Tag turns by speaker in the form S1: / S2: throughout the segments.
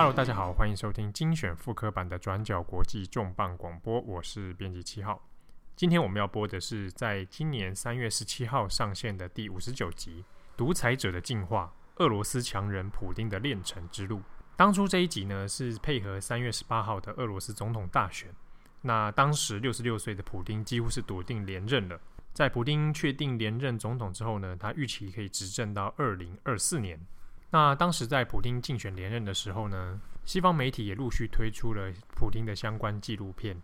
S1: Hello，大家好，欢迎收听精选复刻版的转角国际重磅广播，我是编辑七号。今天我们要播的是在今年三月十七号上线的第五十九集《独裁者的进化：俄罗斯强人普丁的炼成之路》。当初这一集呢是配合三月十八号的俄罗斯总统大选，那当时六十六岁的普丁几乎是笃定连任了。在普丁确定连任总统之后呢，他预期可以执政到二零二四年。那当时在普丁竞选连任的时候呢，西方媒体也陆续推出了普丁的相关纪录片。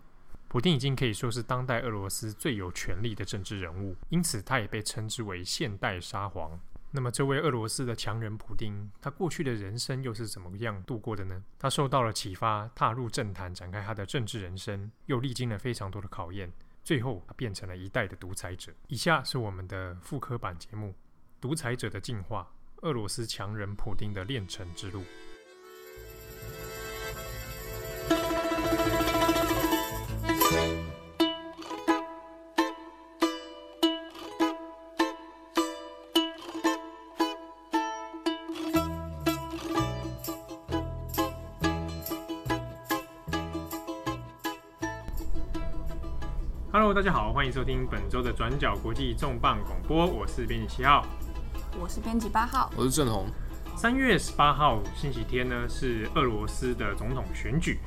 S1: 普丁已经可以说是当代俄罗斯最有权力的政治人物，因此他也被称之为现代沙皇。那么，这位俄罗斯的强人普丁，他过去的人生又是怎么样度过的呢？他受到了启发，踏入政坛，展开他的政治人生，又历经了非常多的考验，最后他变成了一代的独裁者。以下是我们的复刻版节目《独裁者的进化》。俄罗斯强人普丁的炼成之路。Hello，大家好，欢迎收听本周的转角国际重磅广播，我是编辑七号。
S2: 我是编辑八号，
S3: 我是郑红。
S1: 三月十八号星期天呢，是俄罗斯的总统选举。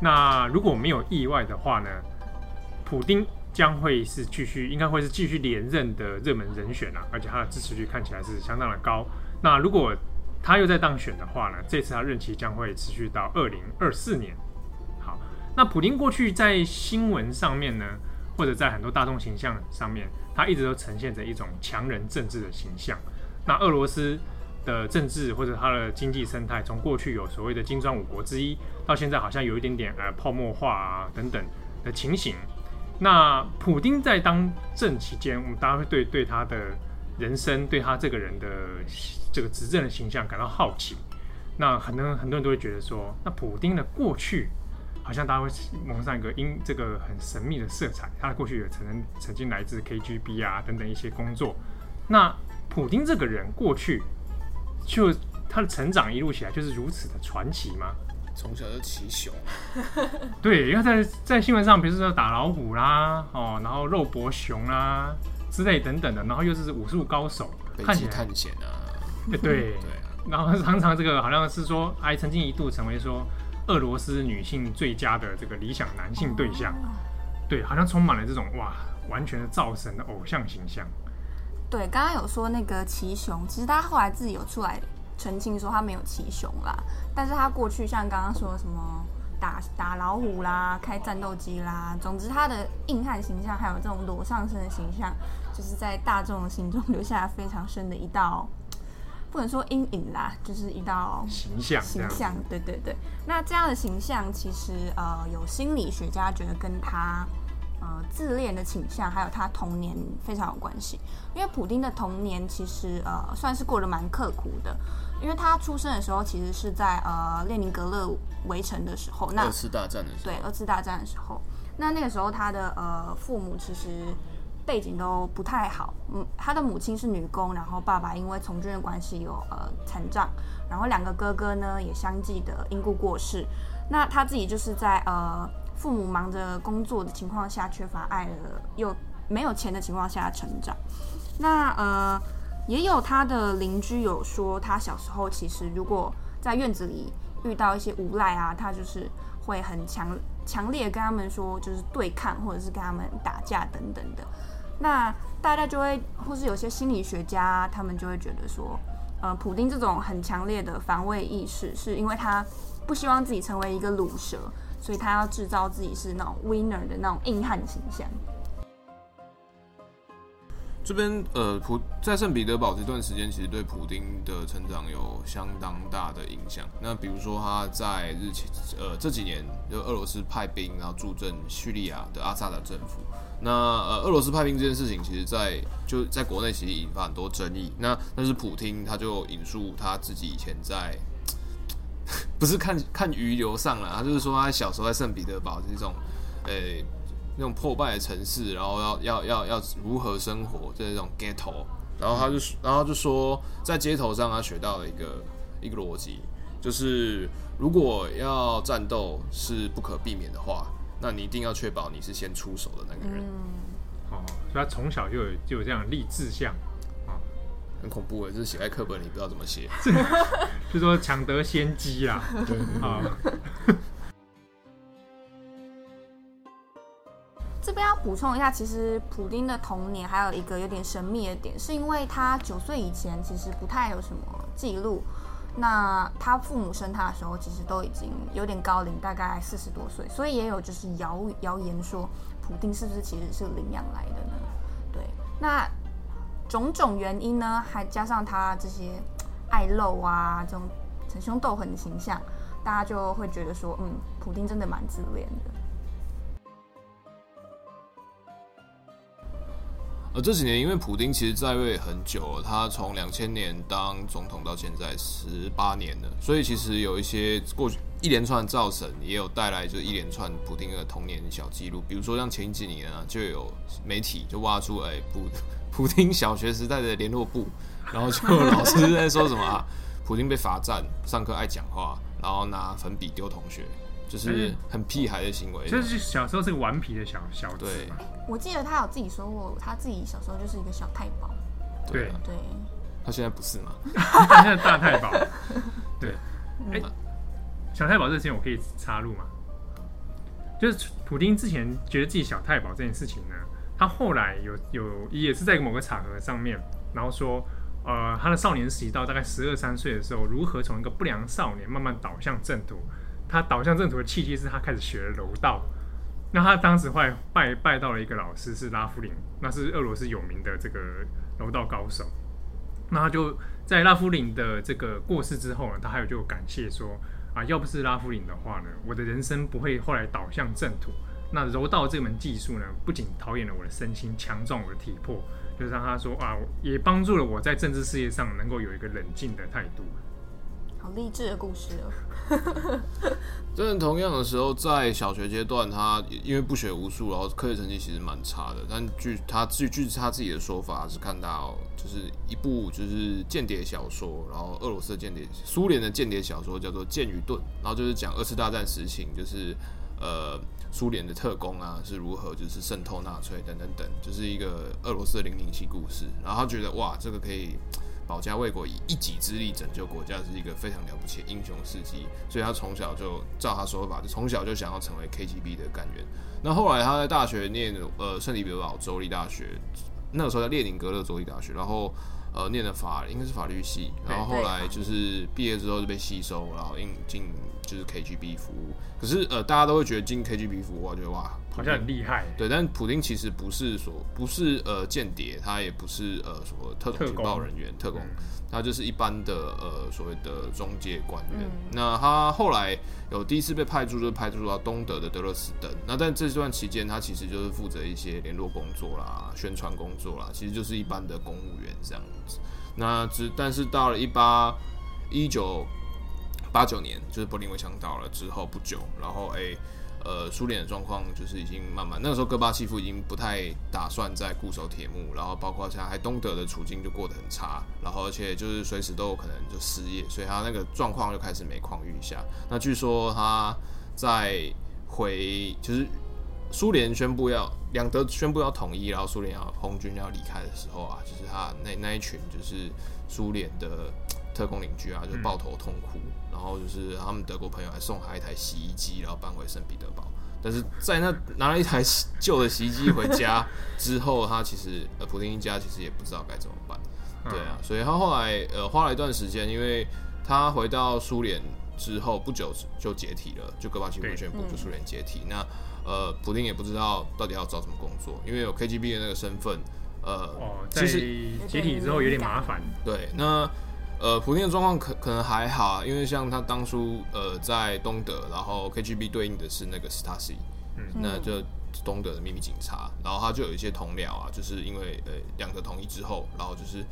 S1: 那如果没有意外的话呢，普丁将会是继续，应该会是继续连任的热门人选啊，而且他的支持率看起来是相当的高。那如果他又在当选的话呢，这次他任期将会持续到二零二四年。好，那普丁过去在新闻上面呢，或者在很多大众形象上面，他一直都呈现着一种强人政治的形象。那俄罗斯的政治或者它的经济生态，从过去有所谓的金砖五国之一，到现在好像有一点点呃泡沫化啊等等的情形。那普丁在当政期间，我们大家会对对他的人生，对他这个人的这个执政的形象感到好奇。那很多很多人都会觉得说，那普丁的过去好像大家会蒙上一个因这个很神秘的色彩。他的过去有曾曾经来自 KGB 啊等等一些工作。那普丁这个人过去就他的成长一路起来就是如此的传奇吗？
S3: 从小就骑熊，
S1: 对，因为在在新闻上，比如说打老虎啦，哦，然后肉搏熊啦之类等等的，然后又是武术高手，
S3: 看起来探险啊，
S1: 对对，然后常常这个好像是说，还曾经一度成为说俄罗斯女性最佳的这个理想男性对象，对，好像充满了这种哇，完全的造神的偶像形象。
S2: 对，刚刚有说那个骑熊，其实他后来自己有出来澄清说他没有骑熊啦，但是他过去像刚刚说的什么打打老虎啦、开战斗机啦，总之他的硬汉形象还有这种裸上身的形象，就是在大众心中 留下非常深的一道，不能说阴影啦，就是一道
S1: 形象
S2: 形象。对对对，那这样的形象其实呃有心理学家觉得跟他。呃，自恋的倾向，还有他童年非常有关系。因为普丁的童年其实呃算是过得蛮刻苦的，因为他出生的时候其实是在呃列宁格勒围城的时候，那
S3: 二次大战的时候，
S2: 对，二次大战的时候，那那个时候他的呃父母其实背景都不太好，嗯，他的母亲是女工，然后爸爸因为从军的关系有呃残障，然后两个哥哥呢也相继的因故过世，那他自己就是在呃。父母忙着工作的情况下，缺乏爱了，又没有钱的情况下成长。那呃，也有他的邻居有说，他小时候其实如果在院子里遇到一些无赖啊，他就是会很强强烈跟他们说，就是对抗或者是跟他们打架等等的。那大家就会，或是有些心理学家，他们就会觉得说，呃，普丁这种很强烈的防卫意识，是因为他不希望自己成为一个鲁蛇。所以他要制造自己是那种 winner 的那种硬汉形象。
S3: 这边呃，普在圣彼得堡这段时间，其实对普丁的成长有相当大的影响。那比如说他在日前呃这几年，就俄罗斯派兵然后助阵叙利亚的阿萨德政府。那呃，俄罗斯派兵这件事情，其实在就在国内其实引发很多争议。那但是普丁他就引述他自己以前在。不是看看鱼流上了，他就是说他小时候在圣彼得堡这种，诶、欸，那种破败的城市，然后要要要要如何生活，这种 ghetto，然后他就然后就说在街头上他学到了一个一个逻辑，就是如果要战斗是不可避免的话，那你一定要确保你是先出手的那个人。
S1: 嗯、哦，所以他从小就有就有这样立志向，
S3: 很恐怖诶，就是写在课本里，不知道怎么写，
S1: 就 说抢得先机啦，啊。
S2: 这边要补充一下，其实普丁的童年还有一个有点神秘的点，是因为他九岁以前其实不太有什么记录。那他父母生他的时候，其实都已经有点高龄，大概四十多岁，所以也有就是谣谣言说，普丁是不是其实是领养来的呢？对，那种种原因呢，还加上他这些爱露啊，这种逞凶斗狠的形象，大家就会觉得说，嗯，普丁真的蛮自恋的。
S3: 呃，这几年因为普丁其实在位很久了，他从两千年当总统到现在十八年了，所以其实有一些过去一连串造神，也有带来就一连串普丁的童年小记录，比如说像前几年啊，就有媒体就挖出来普 普丁小学时代的联络簿，然后就老师在说什么啊，普丁被罚站，上课爱讲话，然后拿粉笔丢同学。就是很屁孩的行为，
S1: 就是小时候是个顽皮的小小子。
S3: 对，
S2: 我记得他有自己说过，他自己小时候就是一个小太保。
S1: 对
S2: 对，
S3: 他现在不是吗？
S1: 他现在大太保。对，哎、欸，小太保这件事情我可以插入吗？就是普丁之前觉得自己小太保这件事情呢，他后来有有也是在某个场合上面，然后说，呃，他的少年时期到大概十二三岁的时候，如何从一个不良少年慢慢导向正途。他导向正途的契机是他开始学柔道，那他当时拜拜拜到了一个老师是拉夫林，那是俄罗斯有名的这个柔道高手。那他就在拉夫林的这个过世之后呢，他还有就感谢说啊，要不是拉夫林的话呢，我的人生不会后来导向正途。那柔道这门技术呢，不仅陶冶了我的身心，强壮我的体魄，就是让他说啊，也帮助了我在政治事业上能够有一个冷静的态度。
S2: 好励志的故事哦。
S3: 真的，同样的时候，在小学阶段，他因为不学无术，然后科学成绩其实蛮差的。但据他据据他自己的说法，是看到就是一部就是间谍小说，然后俄罗斯间谍，苏联的间谍小说叫做《剑与盾》，然后就是讲二次大战时期，就是呃苏联的特工啊是如何就是渗透纳粹等等等，就是一个俄罗斯的零零七故事。然后他觉得哇，这个可以。保家卫国，以一己之力拯救国家，是一个非常了不起的英雄事迹。所以他从小就照他说法，就从小就想要成为 KGB 的干员。那后来他在大学念呃圣彼得堡州立大学，那个时候在列宁格勒州立大学，然后呃念的法应该是法律系，然后后来就是毕业之后就被吸收，然后应进就是 KGB 服务。可是呃大家都会觉得进 KGB 服务，我觉得哇。
S1: 好像很厉害，
S3: 对，但普丁其实不是说不是呃间谍，他也不是呃什么特种情报人员特工，特工，他就是一般的呃所谓的中介官员。嗯、那他后来有第一次被派驻，就是派驻到东德的德勒斯登。那在这段期间，他其实就是负责一些联络工作啦、宣传工作啦，其实就是一般的公务员这样子。那只但是到了一八一九八九年，就是柏林围墙倒了之后不久，然后哎。欸呃，苏联的状况就是已经慢慢，那个时候戈巴契夫已经不太打算再固守铁幕，然后包括像还东德的处境就过得很差，然后而且就是随时都有可能就失业，所以他那个状况就开始每况愈下。那据说他在回就是苏联宣布要两德宣布要统一，然后苏联要红军要离开的时候啊，就是他那那一群就是苏联的特工邻居啊，就抱头痛哭。嗯然后就是他们德国朋友还送他一台洗衣机，然后搬回圣彼得堡。但是在那拿了一台旧的洗衣机回家 之后，他其实呃普丁一家其实也不知道该怎么办。对啊，所以他后来呃花了一段时间，因为他回到苏联之后不久就解体了，就戈巴契夫宣布就苏联解体。那呃普丁也不知道到底要找什么工作，因为有 KGB 的那个身份。呃，
S1: 其实解体之后有点麻烦。
S3: 对，那。呃，普丁的状况可可能还好啊，因为像他当初呃在东德，然后 KGB 对应的是那个 Stasi，嗯，那就东德的秘密警察，然后他就有一些同僚啊，就是因为呃两个统一之后，然后就是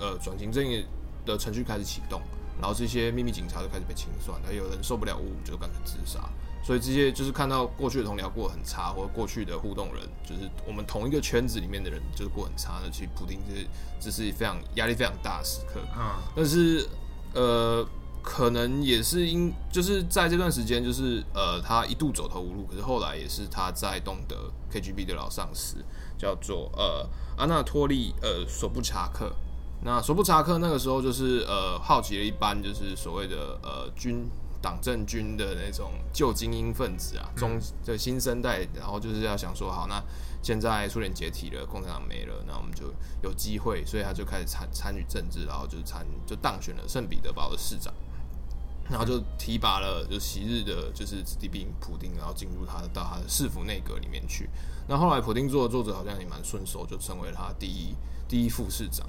S3: 呃转型正义的程序开始启动，然后这些秘密警察就开始被清算，还有人受不了侮辱就干脆自杀。所以这些就是看到过去的同僚过得很差，或者过去的互动人，就是我们同一个圈子里面的人，就是过很差的。其实普丁是这是非常压力非常大的时刻。啊，但是呃，可能也是因就是在这段时间，就是呃，他一度走投无路，可是后来也是他在东德 KGB 的老上司，叫做呃阿纳托利呃索布查克。那索布查克那个时候就是呃好奇了一般就是所谓的呃军党政军的那种旧精英分子啊，中的新生代，然后就是要想说好，那现在苏联解体了，共产党没了，那我们就有机会，所以他就开始参参与政治，然后就参就当选了圣彼得堡的市长，然后就提拔了就昔日的就是子弟兵普丁，然后进入他的到他的市府内阁里面去。那后来普丁做的作者好像也蛮顺手，就成为了他第一第一副市长。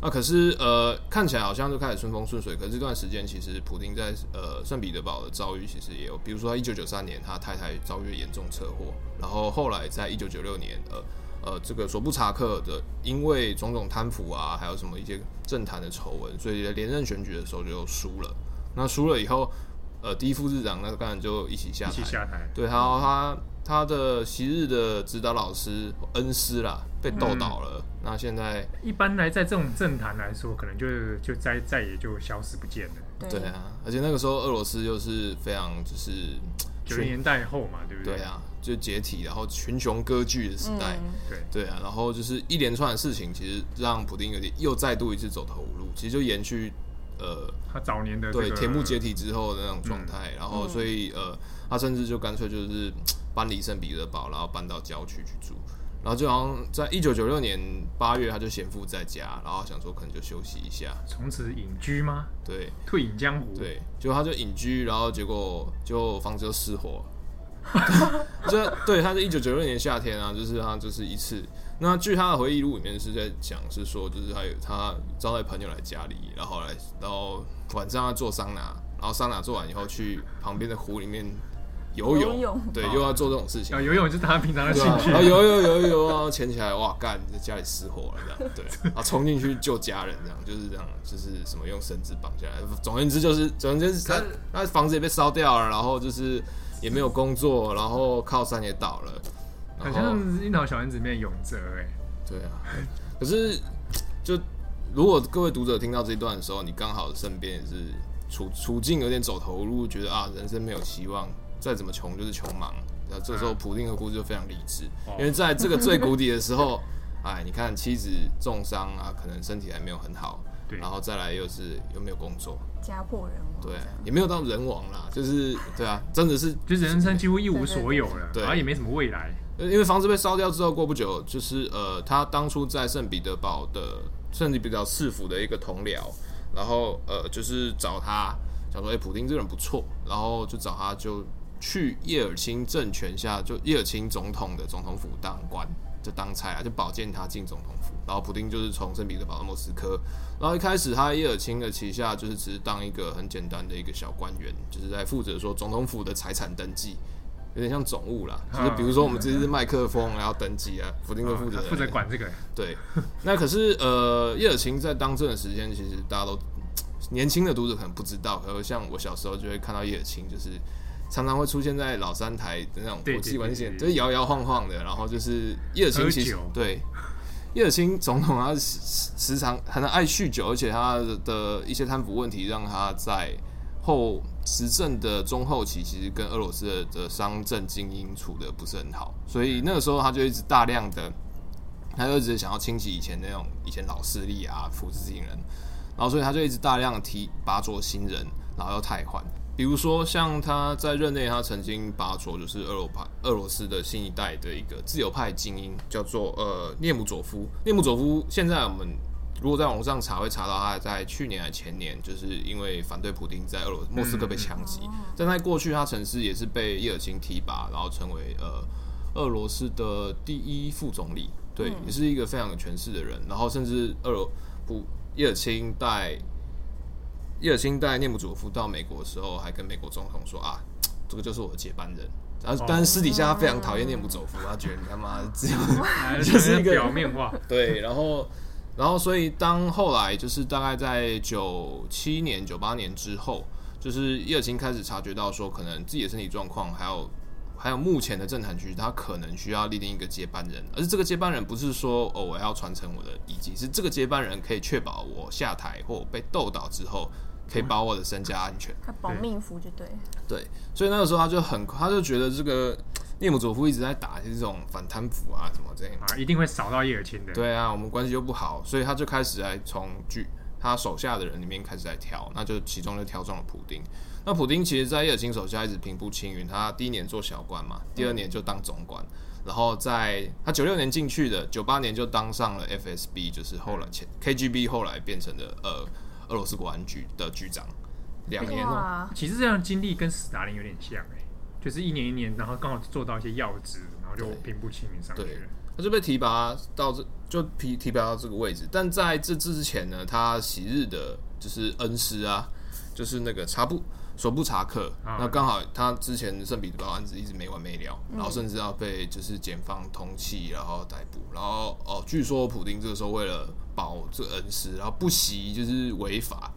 S3: 那可是呃，看起来好像就开始顺风顺水。可是这段时间，其实普丁在呃圣彼得堡的遭遇其实也有，比如说他一九九三年他太太遭遇严重车祸，然后后来在一九九六年，呃呃，这个索布查克的因为种种贪腐啊，还有什么一些政坛的丑闻，所以连任选举的时候就输了。那输了以后，呃，第一副市长那个当然就一起下台，
S1: 一起下台。
S3: 对，然后他他的昔日的指导老师恩师啦，被斗倒了。嗯那现在
S1: 一般来，在这种政坛来说，可能就就再再也就消失不见了。
S3: 对啊，而且那个时候俄罗斯又是非常就是
S1: 九零年代后嘛，对不对？
S3: 对啊，就解体，然后群雄割据的时代。
S1: 嗯、对
S3: 对啊，然后就是一连串的事情，其实让普丁有点又再度一次走投无路。其实就延续呃
S1: 他早年的、这个、
S3: 对铁幕解体之后的那种状态，
S1: 嗯、
S3: 然后所以呃他甚至就干脆就是 搬离圣彼得堡，然后搬到郊区去住。然后就好像在一九九六年八月，他就闲赋在家，然后想说可能就休息一下，
S1: 从此隐居吗？
S3: 对，
S1: 退隐江湖。
S3: 对，就他就隐居，然后结果就房子就失火。这对，他是一九九六年夏天啊，就是他就是一次。那据他的回忆录里面是在讲，是说就是他有他招待朋友来家里，然后来然后晚上他做桑拿，然后桑拿做完以后去旁边的湖里面。游泳，游泳对，又要做这种事情。
S1: 啊，游泳就是他平常的兴趣。
S3: 啊，游游游游啊，潜起来，哇，干，在家里失火了，这样，对，啊，冲进去救家人，这样，就是这样，就是什么用绳子绑下来。总而言之，就是，总而言之，他他房子也被烧掉了，然后就是也没有工作，然后靠山也倒了。
S1: 好像《樱桃小丸子》里面永泽，哎，
S3: 对啊。可是，就如果各位读者听到这一段的时候，你刚好身边也是处处境有点走投无路，觉得啊，人生没有希望。再怎么穷就是穷忙，那这时候普丁的故事就非常励志，因为在这个最谷底的时候，哎，你看妻子重伤啊，可能身体还没有很好，对，然后再来又是又没有工作，
S2: 家破人亡，
S3: 对，也没有到人亡啦，就是对啊，真的是，
S1: 就是人生几乎一无所有了，对，然后也没什么未来，
S3: 因为房子被烧掉之后，过不久就是呃，他当初在圣彼得堡的圣彼得堡市府的一个同僚，然后呃，就是找他想说，哎，普丁这个人不错，然后就找他就。去叶尔钦政权下，就叶尔钦总统的总统府当官，就当差啊，就保荐他进总统府。然后普丁就是从圣彼得堡到莫斯科，然后一开始他叶尔钦的旗下就是只是当一个很简单的一个小官员，就是在负责说总统府的财产登记，有点像总务啦。就是比如说我们这支麦克风然后登记啊，普丁就负责
S1: 负责管这个。
S3: 对，那可是呃叶尔钦在当政的时间，其实大家都 年轻的读者可能不知道，可是像我小时候就会看到叶尔钦就是。常常会出现在老三台的那种国际关系，就是摇摇晃晃的，然后就是叶尔钦其实对 叶尔钦总统他时常很爱酗酒，而且他的一些贪腐问题让他在后执政的中后期，其实跟俄罗斯的的商政精英处的不是很好，所以那个时候他就一直大量的，他就一直想要清洗以前那种以前老势力啊，扶持新人，然后所以他就一直大量的提拔擢新人，然后又汰换。比如说，像他在任内，他曾经拔擢就是俄罗派俄罗斯的新一代的一个自由派精英，叫做呃涅姆佐夫。涅姆佐夫现在我们如果在网络上查，会查到他在去年还前年，就是因为反对普丁在俄罗莫斯科被枪击。但在过去，他曾是也是被叶尔钦提拔，然后成为呃俄罗斯的第一副总理，对，也是一个非常有权势的人。然后甚至俄罗普叶尔钦带。叶尔钦带涅姆佐夫到美国的时候，还跟美国总统说啊，这个就是我的接班人。然后，但是私底下他非常讨厌涅姆佐夫，他觉得你他妈 只有 就是一个
S1: 表面化。
S3: 对，然后，然后，所以当后来就是大概在九七年、九八年之后，就是叶尔钦开始察觉到说，可能自己的身体状况，还有还有目前的政坛局势，他可能需要立定一个接班人。而是这个接班人不是说哦，我要传承我的遗迹，是这个接班人可以确保我下台或被斗倒之后。可以保我的身家安全。
S2: 他保命符就对。
S3: 对，所以那个时候他就很，他就觉得这个列姆佐夫一直在打这种反贪腐啊，什么这样
S1: 啊，一定会扫到叶尔钦的。
S3: 对啊，我们关系又不好，所以他就开始来从剧他手下的人里面开始来挑，那就其中就挑中了普丁。那普丁其实，在叶尔钦手下一直平步青云，他第一年做小官嘛，第二年就当总管。嗯然后在他九六年进去的，九八年就当上了 FSB，就是后来前 KGB 后来变成的呃俄罗斯国安局的局长，两年。
S1: 其实这样经历跟斯大林有点像哎，就是一年一年，然后刚好做到一些要职，然后就平步青云上去了。
S3: 对，他就被提拔到这，就提提拔到这个位置。但在这之前呢，他昔日的就是恩师啊，就是那个查布。索布查克，啊、那刚好他之前圣彼得堡案子一直没完没了，嗯、然后甚至要被就是检方通缉，然后逮捕，然后哦，据说普丁这个时候为了保这个恩师，然后不惜就是违法。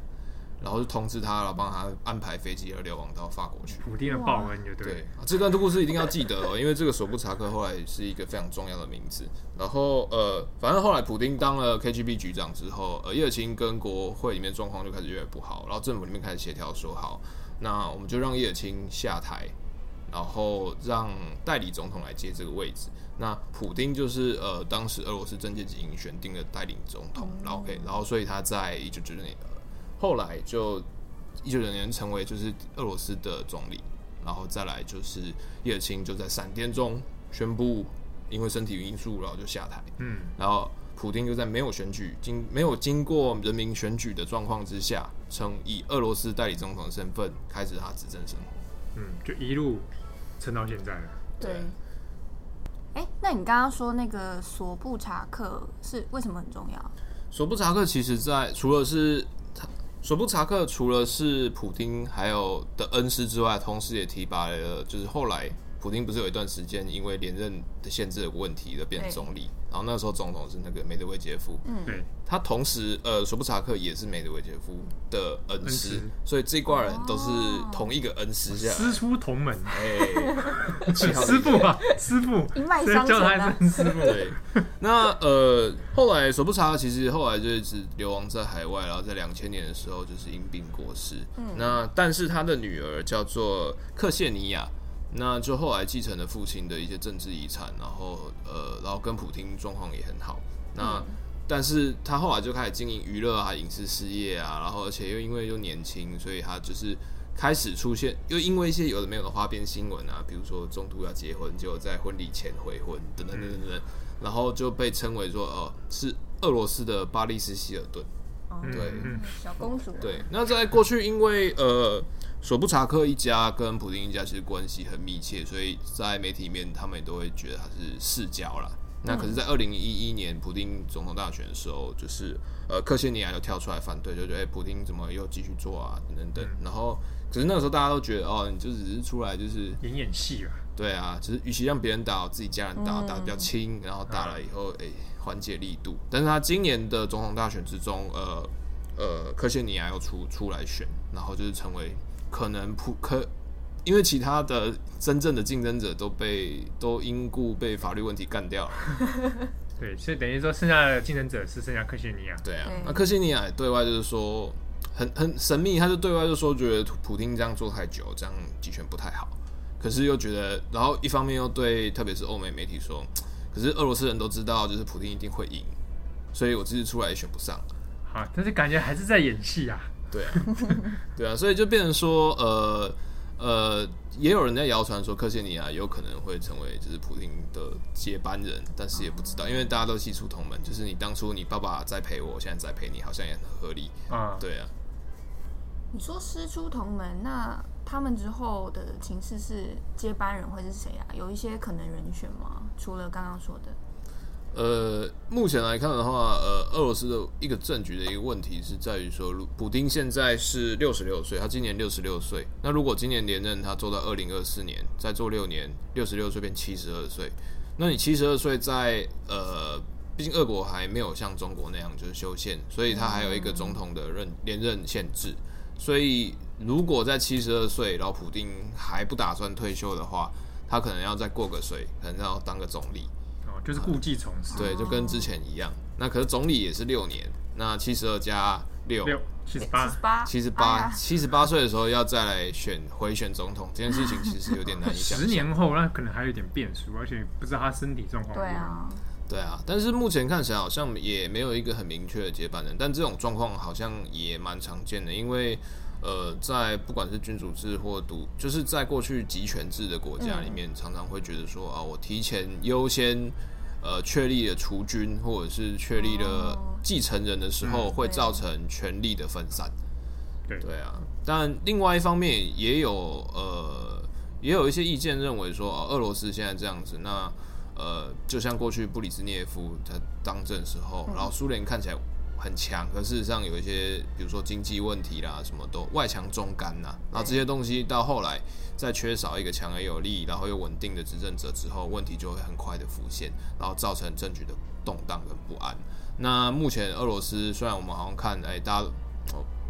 S3: 然后就通知他，然后帮他安排飞机而流亡到法国去。
S1: 普丁的报恩就对。
S3: 对，这段故事一定要记得哦，因为这个索布查克后来是一个非常重要的名字。然后呃，反正后来普丁当了 KGB 局长之后，呃，叶尔钦跟国会里面状况就开始越来越不好，然后政府里面开始协调说好，那我们就让叶尔钦下台，然后让代理总统来接这个位置。那普丁就是呃，当时俄罗斯政界精英选定的代理总统，然后 OK，然后所以他在一九九六年。后来就一九九九年成为就是俄罗斯的总理，然后再来就是叶尔钦就在闪电中宣布，因为身体因素，然后就下台。嗯，然后普京就在没有选举经没有经过人民选举的状况之下，称以俄罗斯代理总统的身份开始他执政生活。
S1: 嗯，就一路撑到现在了。
S2: 对。哎，那你刚刚说那个索布查克是为什么很重要？
S3: 索布查克其实在除了是他索布查克除了是普丁还有的恩师之外，同时也提拔了，就是后来普京不是有一段时间因为连任的限制的问题的变成总理。然后那时候总统是那个梅德韦杰夫，嗯，对，他同时呃，索布查克也是梅德韦杰夫的恩师，所以这一挂人都是同一个恩师
S1: 师出同门，哎，师傅啊，师傅，
S2: 一脉相承。啊，
S1: 师傅。
S3: 对，那呃，后来索布查克其实后来就一直流亡在海外，然后在两千年的时候就是因病过世。嗯，那但是他的女儿叫做克谢尼亚。那就后来继承了父亲的一些政治遗产，然后呃，然后跟普京状况也很好。那、嗯、但是他后来就开始经营娱乐啊、影视事业啊，然后而且又因为又年轻，所以他就是开始出现，又因为一些有的没有的花边新闻啊，比如说中途要结婚，结果在婚礼前悔婚等等等等等，然后就被称为说哦、呃，是俄罗斯的巴利斯希尔顿。对，
S2: 小公主。
S3: 对，那在过去，因为呃，索布查克一家跟普丁一家其实关系很密切，所以在媒体里面他们也都会觉得他是世交啦。那可是，在二零一一年普丁总统大选的时候，就是呃，克谢尼亚又跳出来反对，就觉得哎，普丁怎么又继续做啊？等等等。然后，可是那个时候大家都觉得哦，你就只是出来就是
S1: 演演戏啊。
S3: 对啊，就是与其让别人打，自己家人打，打得比较轻，然后打了以后，哎。缓解力度，但是他今年的总统大选之中，呃呃，克谢尼亚又出出来选，然后就是成为可能普克，因为其他的真正的竞争者都被都因故被法律问题干掉了。
S1: 对，所以等于说剩下的竞争者是剩下克西尼亚。
S3: 对啊，那克西尼亚对外就是说很很神秘，他就对外就说觉得普丁这样做太久，这样集权不太好，可是又觉得，然后一方面又对特别是欧美媒体说。可是俄罗斯人都知道，就是普丁一定会赢，所以我这次出来也选不上。
S1: 好，但是感觉还是在演戏啊。
S3: 对啊，对啊，所以就变成说，呃呃，也有人在谣传说，克谢尼亚有可能会成为就是普京的接班人，但是也不知道，因为大家都系出同门，就是你当初你爸爸在陪我，现在在陪你，好像也很合理啊。对啊。
S2: 你说师出同门，那他们之后的情势是接班人会是谁啊？有一些可能人选吗？除了刚刚说的，
S3: 呃，目前来看的话，呃，俄罗斯的一个政局的一个问题是在于说，普丁现在是六十六岁，他今年六十六岁。那如果今年连任，他做到二零二四年，再做六年，六十六岁变七十二岁。那你七十二岁在呃，毕竟俄国还没有像中国那样就是修宪，所以他还有一个总统的任连任限制。所以，如果在七十二岁，然后普丁还不打算退休的话，他可能要再过个水，可能要当个总理。
S1: 哦，就是故技重施。
S3: 对，就跟之前一样。那可是总理也是六年，那七十二加六
S1: 七十八
S2: 八
S3: 七十八七十八岁的时候要再来选回选总统，这件事情其实有点难以想象。
S1: 十年后那可能还有点变数，而且不知道他身体状况。
S2: 对啊，
S3: 对啊，但是目前看起来好像也没有一个很明确的接班人，但这种状况好像也蛮常见的，因为呃，在不管是君主制或独，就是在过去集权制的国家里面，嗯、常常会觉得说啊，我提前优先。呃，确立了除君或者是确立了继承人的时候，会造成权力的分散。
S1: 对。
S3: 对啊，但另外一方面也有呃，也有一些意见认为说，俄罗斯现在这样子，那呃，就像过去布里兹涅夫他当政时候，然后苏联看起来很强，可事实上有一些，比如说经济问题啦，什么都外强中干呐，然后这些东西到后来。在缺少一个强而有力，然后又稳定的执政者之后，问题就会很快的浮现，然后造成政局的动荡跟不安。那目前俄罗斯虽然我们好像看，哎，大家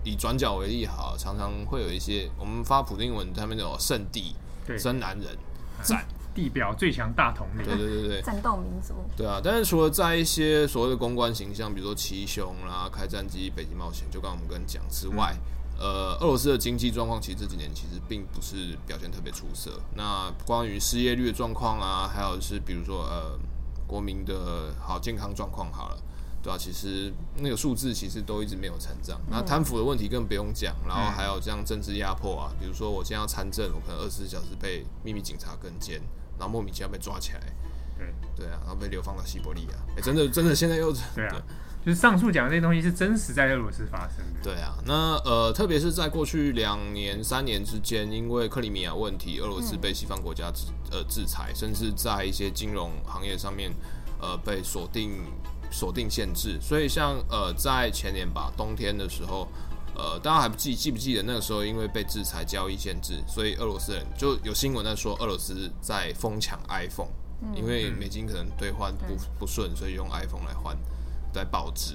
S3: 以转角为例，哈，常常会有一些我们发普丁文，他们那种圣地、真男人、赞
S1: 地表最强大统领，
S3: 对对对对，
S2: 战斗民族，
S3: 对啊。但是除了在一些所谓的公关形象，比如说骑熊啦、开战机、北极冒险，就刚刚我们跟讲之外。嗯呃，俄罗斯的经济状况其实这几年其实并不是表现特别出色。那关于失业率的状况啊，还有是比如说呃，国民的好健康状况好了，对吧、啊？其实那个数字其实都一直没有成长。那贪腐的问题更不用讲，然后还有这样政治压迫啊，比如说我现在要参政，我可能二十四小时被秘密警察跟监，然后莫名其妙被抓起来，
S1: 对
S3: 对啊，然后被流放到西伯利亚。哎、欸，真的真的现在又
S1: 对啊。就是上述讲的这些东西是真实在俄罗斯发生的。
S3: 对啊，那呃，特别是在过去两年、三年之间，因为克里米亚问题，俄罗斯被西方国家制呃制裁，甚至在一些金融行业上面呃被锁定锁定限制。所以像呃在前年吧，冬天的时候，呃大家还不记记不记得那个时候，因为被制裁交易限制，所以俄罗斯人就有新闻在说俄罗斯在疯抢 iPhone，因为美金可能兑换不不顺，所以用 iPhone 来换。在保值，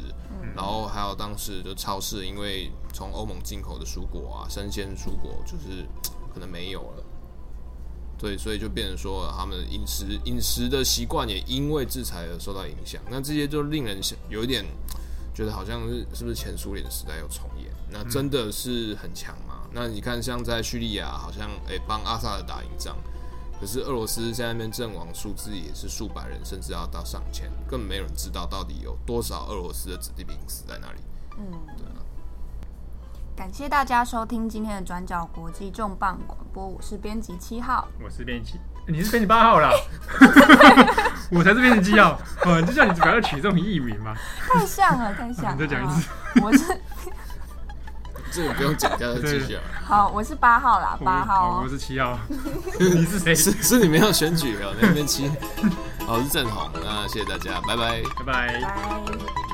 S3: 然后还有当时就超市，因为从欧盟进口的蔬果啊，生鲜蔬果就是可能没有了，对，所以就变成说他们饮食饮食的习惯也因为制裁而受到影响。那这些就令人有一点觉得好像是是不是前苏联时代又重演？那真的是很强吗？那你看像在叙利亚，好像诶帮阿萨德打赢仗。可是俄罗斯在那边阵亡数字也是数百人，甚至要到上千，根本没有人知道到底有多少俄罗斯的子弟兵死在那里。嗯，对啊。
S2: 感谢大家收听今天的转角国际重磅广播，我是编辑七号，
S1: 我是编辑，你是编辑八号啦，我才是编辑七号。嗯，就像你不要取这种艺名嘛，
S2: 太像了，太像了。
S1: 你再讲一次，
S2: 我是。
S3: 这个不用讲，叫他继续啊。
S2: 好，我是八号啦，八号。
S1: 我是七号。你是谁？
S3: 是是你们要选举的，那边七。好，我是郑红。那谢谢大家，拜拜，
S1: 拜拜。
S2: 拜。